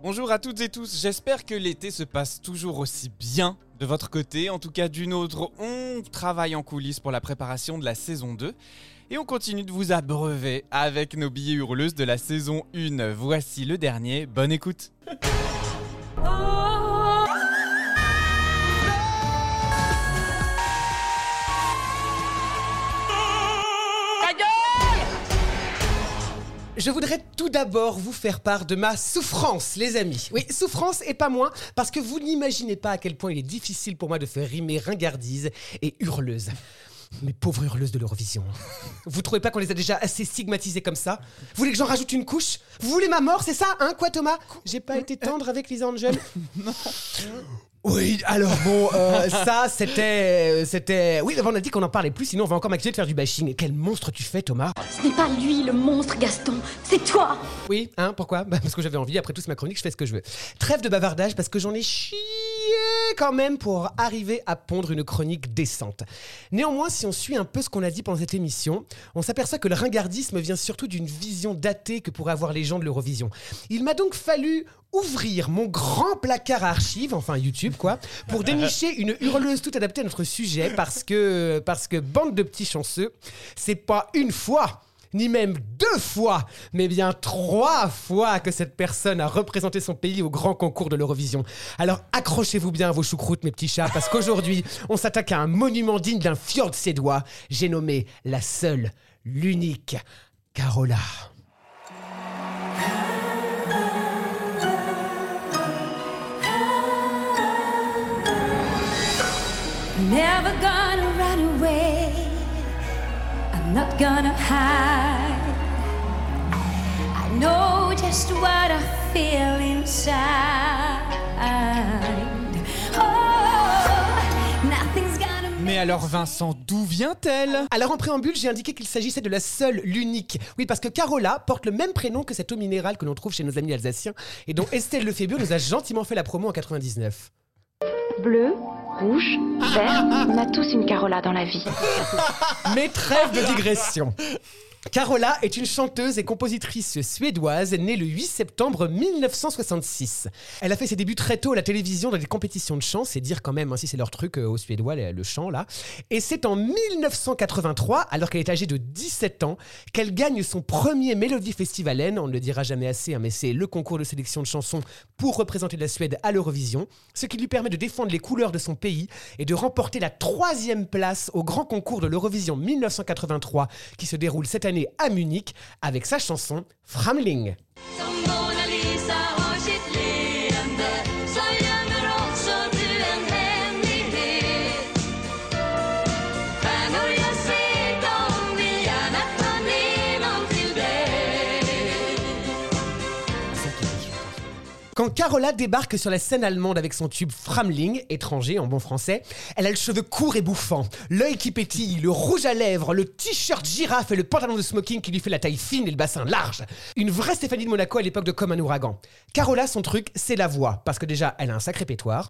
Bonjour à toutes et tous, j'espère que l'été se passe toujours aussi bien de votre côté. En tout cas, d'une autre, on travaille en coulisses pour la préparation de la saison 2. Et on continue de vous abreuver avec nos billets hurleuses de la saison 1. Voici le dernier, bonne écoute Je voudrais tout d'abord vous faire part de ma souffrance, les amis. Oui, souffrance et pas moins, parce que vous n'imaginez pas à quel point il est difficile pour moi de faire rimer ringardise et hurleuse. Mes pauvres hurleuses de l'Eurovision. Vous trouvez pas qu'on les a déjà assez stigmatisées comme ça? Vous voulez que j'en rajoute une couche? Vous voulez ma mort, c'est ça, hein, quoi Thomas? J'ai pas été tendre avec Lisa Angel Oui, alors bon, euh, ça c'était, c'était, oui, on a dit qu'on en parlait plus, sinon on va encore m'accuser de faire du bashing. Quel monstre tu fais, Thomas? Ce n'est pas lui le monstre, Gaston, c'est toi Oui, hein, pourquoi? Bah, Parce que j'avais envie. Après tout, c'est ma chronique, je fais ce que je veux. Trêve de bavardage parce que j'en ai chié quand même pour arriver à pondre une chronique décente. Néanmoins, si on suit un peu ce qu'on a dit pendant cette émission, on s'aperçoit que le ringardisme vient surtout d'une vision datée que pourraient avoir les gens de l'Eurovision. Il m'a donc fallu ouvrir mon grand placard à archives, enfin YouTube quoi, pour dénicher une hurleuse tout adaptée à notre sujet parce que, parce que bande de petits chanceux, c'est pas une fois ni même deux fois, mais bien trois fois que cette personne a représenté son pays au grand concours de l'Eurovision. Alors accrochez-vous bien à vos choucroutes, mes petits chats, parce qu'aujourd'hui, on s'attaque à un monument digne d'un fjord suédois. J'ai nommé la seule, l'unique Carola. Never gonna not gonna hide. I know just what I feel inside. Oh, nothing's gonna Mais alors Vincent, d'où vient-elle? Alors en préambule, j'ai indiqué qu'il s'agissait de la seule, l'unique. Oui, parce que Carola porte le même prénom que cette eau minérale que l'on trouve chez nos amis alsaciens et dont Estelle Lefébure nous a gentiment fait la promo en 99. Bleu, rouge, vert, on a tous une Carola dans la vie. Mais trêve de digression. Carola est une chanteuse et compositrice suédoise née le 8 septembre 1966. Elle a fait ses débuts très tôt à la télévision dans des compétitions de chant, c'est dire quand même hein, si c'est leur truc euh, aux Suédois, le, chant là. Et c'est en 1983, alors qu'elle est âgée de 17 ans, qu'elle gagne son premier Mélodie Festivalen. On ne le dira jamais assez, hein, mais c'est le concours de sélection de chansons pour représenter la Suède à l'Eurovision, ce qui lui permet de défendre les couleurs de son pays et de remporter la troisième place au grand concours de l'Eurovision 1983 qui se déroule cette année à Munich avec sa chanson Framling. Quand Carola débarque sur la scène allemande avec son tube Framling, étranger en bon français, elle a le cheveu court et bouffant, l'œil qui pétille, le rouge à lèvres, le t-shirt girafe et le pantalon de smoking qui lui fait la taille fine et le bassin large. Une vraie Stéphanie de Monaco à l'époque de Comme un. Carola, son truc, c'est la voix, parce que déjà, elle a un sacré pétoire.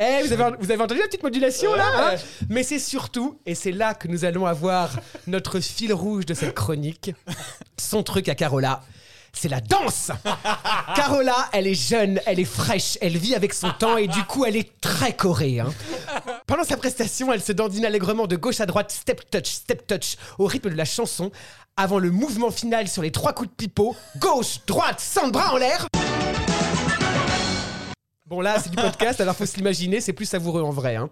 Eh, vous avez, vous avez entendu la petite modulation là hein? Mais c'est surtout, et c'est là que nous allons avoir notre fil rouge de cette chronique, son truc à Carola. C'est la danse Carola, elle est jeune, elle est fraîche, elle vit avec son temps et du coup elle est très corée. hein. Pendant sa prestation, elle se dandine allègrement de gauche à droite, step touch, step touch, au rythme de la chanson, avant le mouvement final sur les trois coups de pipeau, gauche, droite, sans bras en l'air Bon là, c'est du podcast, alors faut se l'imaginer, c'est plus savoureux en vrai. Hein.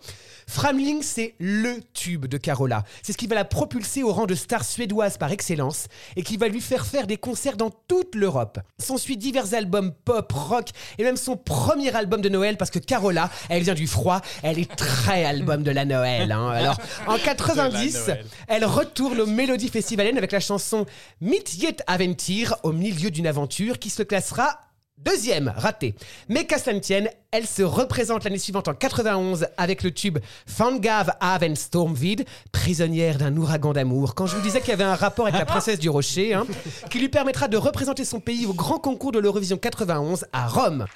Framling, c'est LE tube de Carola. C'est ce qui va la propulser au rang de star suédoise par excellence et qui va lui faire faire des concerts dans toute l'Europe. S'ensuit divers albums pop, rock et même son premier album de Noël parce que Carola, elle vient du froid, elle est très album de la Noël. hein. Alors en 90, Noël. elle retourne au Mélodie Festivalen avec la chanson Mitt Jet Aventir au milieu d'une aventure qui se classera Deuxième, raté. Mais qu'à cela ne tienne, elle se représente l'année suivante en 91 avec le tube Fangav Aven Stormvid, prisonnière d'un ouragan d'amour. Quand je vous disais qu'il y avait un rapport avec la princesse du rocher, hein, qui lui permettra de représenter son pays au grand concours de l'Eurovision 91 à Rome.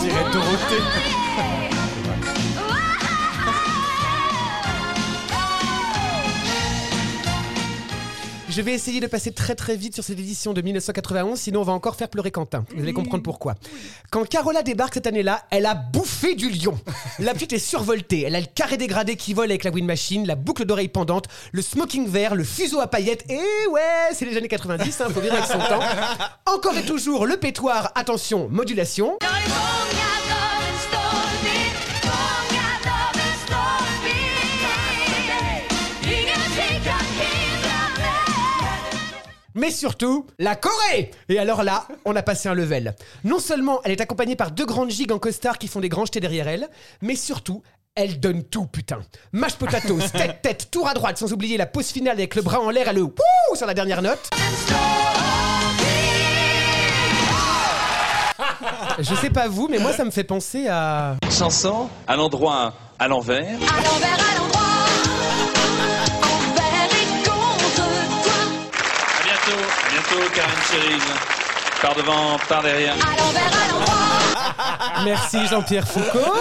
dirait Dorothée. Je vais essayer de passer très très vite sur cette édition de 1991, sinon on va encore faire pleurer Quentin. Vous allez comprendre pourquoi. Quand Carola débarque cette année-là, elle a bouffé du lion. La petite est survoltée, elle a le carré dégradé qui vole avec la wind machine, la boucle d'oreille pendante, le smoking vert, le fuseau à paillettes, et ouais, c'est les années 90, hein, faut vivre avec son temps. Encore et toujours le pétoire, attention, modulation. Mais surtout, la Corée Et alors là, on a passé un level. Non seulement elle est accompagnée par deux grandes gigs en costard qui font des grands jetés derrière elle, mais surtout, elle donne tout, putain. Mash potatoes, tête, tête, tour à droite, sans oublier la pause finale avec le bras en l'air et le wouh sur la dernière note. Je sais pas vous, mais moi ça me fait penser à... chanson à l'endroit à l'envers. À l'envers, à l'endroit bientôt, Karen Cheryl. Par devant, par derrière. Merci Jean-Pierre Foucault.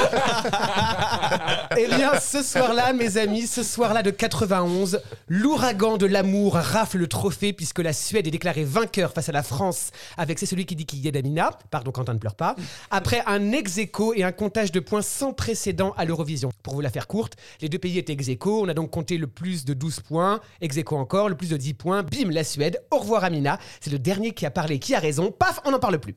eh bien, ce soir-là, mes amis, ce soir-là de 91, l'ouragan de l'amour rafle le trophée puisque la Suède est déclarée vainqueur face à la France avec C'est celui qui dit qu'il y est d'Amina. Pardon, Quentin ne pleure pas. Après un ex et un comptage de points sans précédent à l'Eurovision. Pour vous la faire courte, les deux pays étaient ex aequo. On a donc compté le plus de 12 points, ex encore, le plus de 10 points. Bim, la Suède. Au revoir Amina. C'est le dernier qui a parlé, qui a raison. Paf, on n'en parle plus.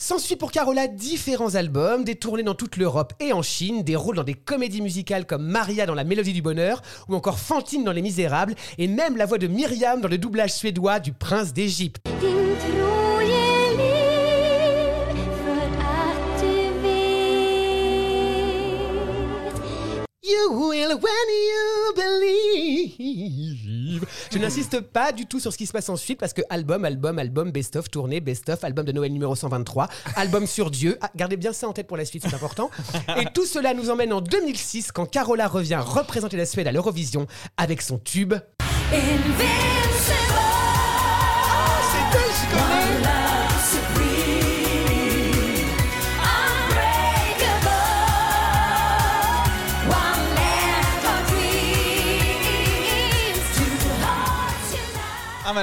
S'ensuit pour Carola différents albums, des tournées dans toute l'Europe et en Chine, des rôles dans des comédies musicales comme Maria dans La Mélodie du Bonheur ou encore Fantine dans Les Misérables et même la voix de Myriam dans le doublage suédois du Prince d'Égypte. Je n'insiste pas du tout sur ce qui se passe ensuite parce que album, album, album, best-of, tournée, best-of, album de Noël numéro 123, album sur Dieu. Ah, gardez bien ça en tête pour la suite, c'est important. Et tout cela nous emmène en 2006 quand Carola revient représenter la Suède à l'Eurovision avec son tube.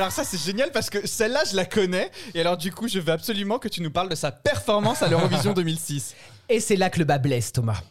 Alors ça c'est génial parce que celle-là je la connais et alors du coup je veux absolument que tu nous parles de sa performance à l'Eurovision 2006. Et c'est là que le bas blesse, Thomas.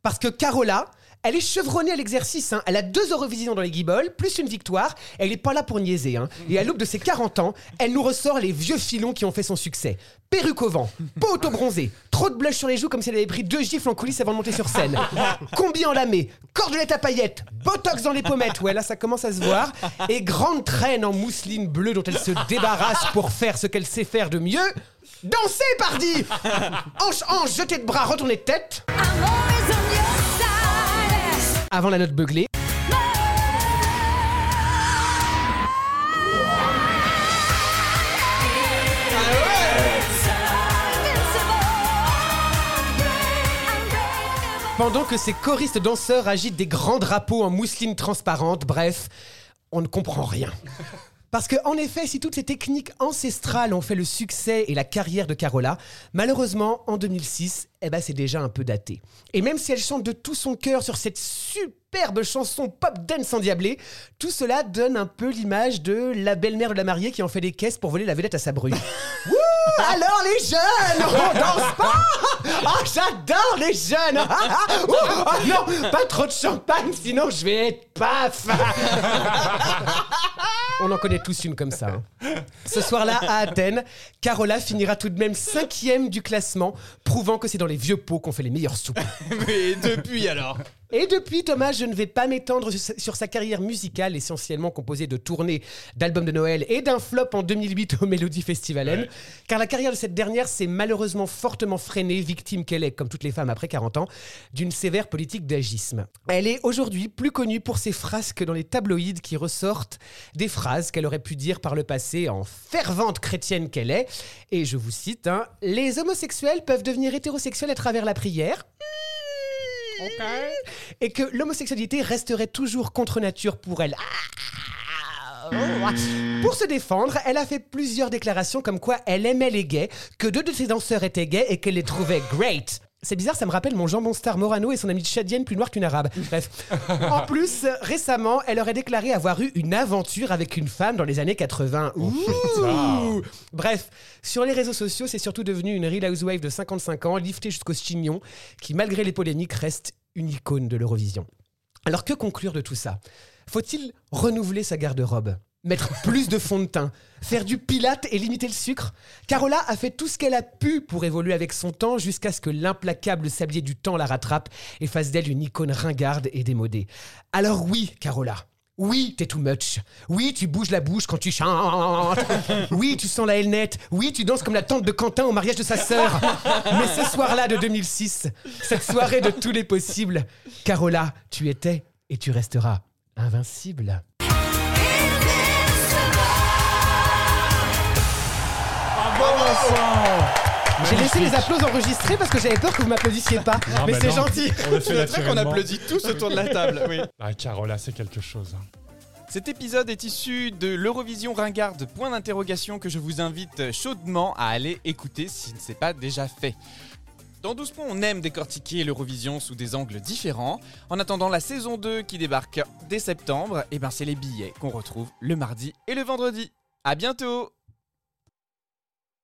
Parce que Carola, elle est chevronnée à l'exercice. hein. Elle a deux Eurovisions dans les guibolles, plus une victoire. Elle n'est pas là pour niaiser. hein. Et à l'aube de ses 40 ans, elle nous ressort les vieux filons qui ont fait son succès. Perruque au vent, peau auto-bronzée, trop de blush sur les joues comme si elle avait pris deux gifles en coulisses avant de monter sur scène. Combi en lamé, cordelette à paillettes, botox dans les pommettes, ouais là ça commence à se voir, et grande traîne en mousseline bleue dont elle se débarrasse pour faire ce qu'elle sait faire de mieux. Danser, pardi Hanche, hanche, jeter de bras, retourner de tête. Avant la note beuglée. Pendant que ces choristes danseurs agitent des grands drapeaux en mousseline transparente, bref, on ne comprend rien. Parce que, en effet, si toutes ces techniques ancestrales ont fait le succès et la carrière de Carola, malheureusement, en 2006, eh ben, c'est déjà un peu daté. Et même si elle chante de tout son cœur sur cette superbe chanson pop dance endiablée, tout cela donne un peu l'image de la belle-mère de la mariée qui en fait des caisses pour voler la vedette à sa bru. Alors les jeunes, on danse pas! Ah, j'adore les jeunes! Ah, non, pas trop de champagne, sinon je vais être paf On en connaît tous une comme ça. hein. Ce soir-là, à Athènes, Carola finira tout de même cinquième du classement, prouvant que c'est dans les vieux pots qu'on fait les meilleures soupes. Mais depuis alors? Et depuis, Thomas, je ne vais pas m'étendre sur sa- carrière musicale, essentiellement composée de tournées, d'albums de Noël et d'un flop en 2008 au Melody Festivalen, car la carrière de cette dernière s'est malheureusement fortement freinée, victime qu'elle est, comme toutes les femmes après 40 ans, d'une sévère politique d'agisme. Elle est aujourd'hui plus connue pour ses frasques dans les tabloïds qui ressortent des phrases qu'elle aurait pu dire par le passé en fervente chrétienne qu'elle est, et je vous cite, hein, Les homosexuels peuvent devenir hétérosexuels à travers la prière. Et que l'homosexualité resterait toujours contre nature pour elle. Ah Pour se défendre, elle a fait plusieurs déclarations comme quoi elle aimait les gays, que deux de ses danseurs étaient gays et qu'elle les trouvait great. C'est bizarre, ça me rappelle mon jambon star Morano et son ami tchadienne plus noir qu'une arabe. Bref. En plus, récemment, elle aurait déclaré avoir eu une aventure avec une femme dans les années 80. Ouh. Bref, sur les réseaux sociaux, c'est surtout devenu une real housewife de 55 ans, liftée jusqu'au chignon, qui malgré les polémiques reste une icône de l'Eurovision. Alors que conclure de tout ça? Faut-il renouveler sa garde-robe? Mettre plus de fond de teint Faire du pilate et limiter le sucre Carola a fait tout ce qu'elle a pu pour évoluer avec son temps jusqu'à ce que l'implacable sablier du temps la rattrape et fasse d'elle une icône ringarde et démodée. Alors oui, Carola, oui, t'es too much. Oui, tu bouges la bouche quand tu chantes. Oui, tu sens la nette. Oui, tu danses comme la tante de Quentin au mariage de sa sœur. Mais ce soir-là de 2006, cette soirée de tous les possibles, Carola, tu étais et tu resteras invincible. J'ai laissé les applaudissements enregistrés parce que j'avais peur que vous m'applaudissiez pas. Non, Mais bah c'est gentil. On le fait C'est vrai qu'on applaudit tous autour de la table. Oui. Ah, Carola, c'est quelque chose. hein. Cet épisode est issu de l'Eurovision Ringarde, point d'interrogation que je vous invite chaudement à aller écouter si ce n'est pas déjà fait. Dans 12 points, on aime décortiquer l'Eurovision sous des angles différents. En attendant la saison 2 qui débarque dès septembre, et ben c'est les billets qu'on retrouve le mardi et le vendredi. À bientôt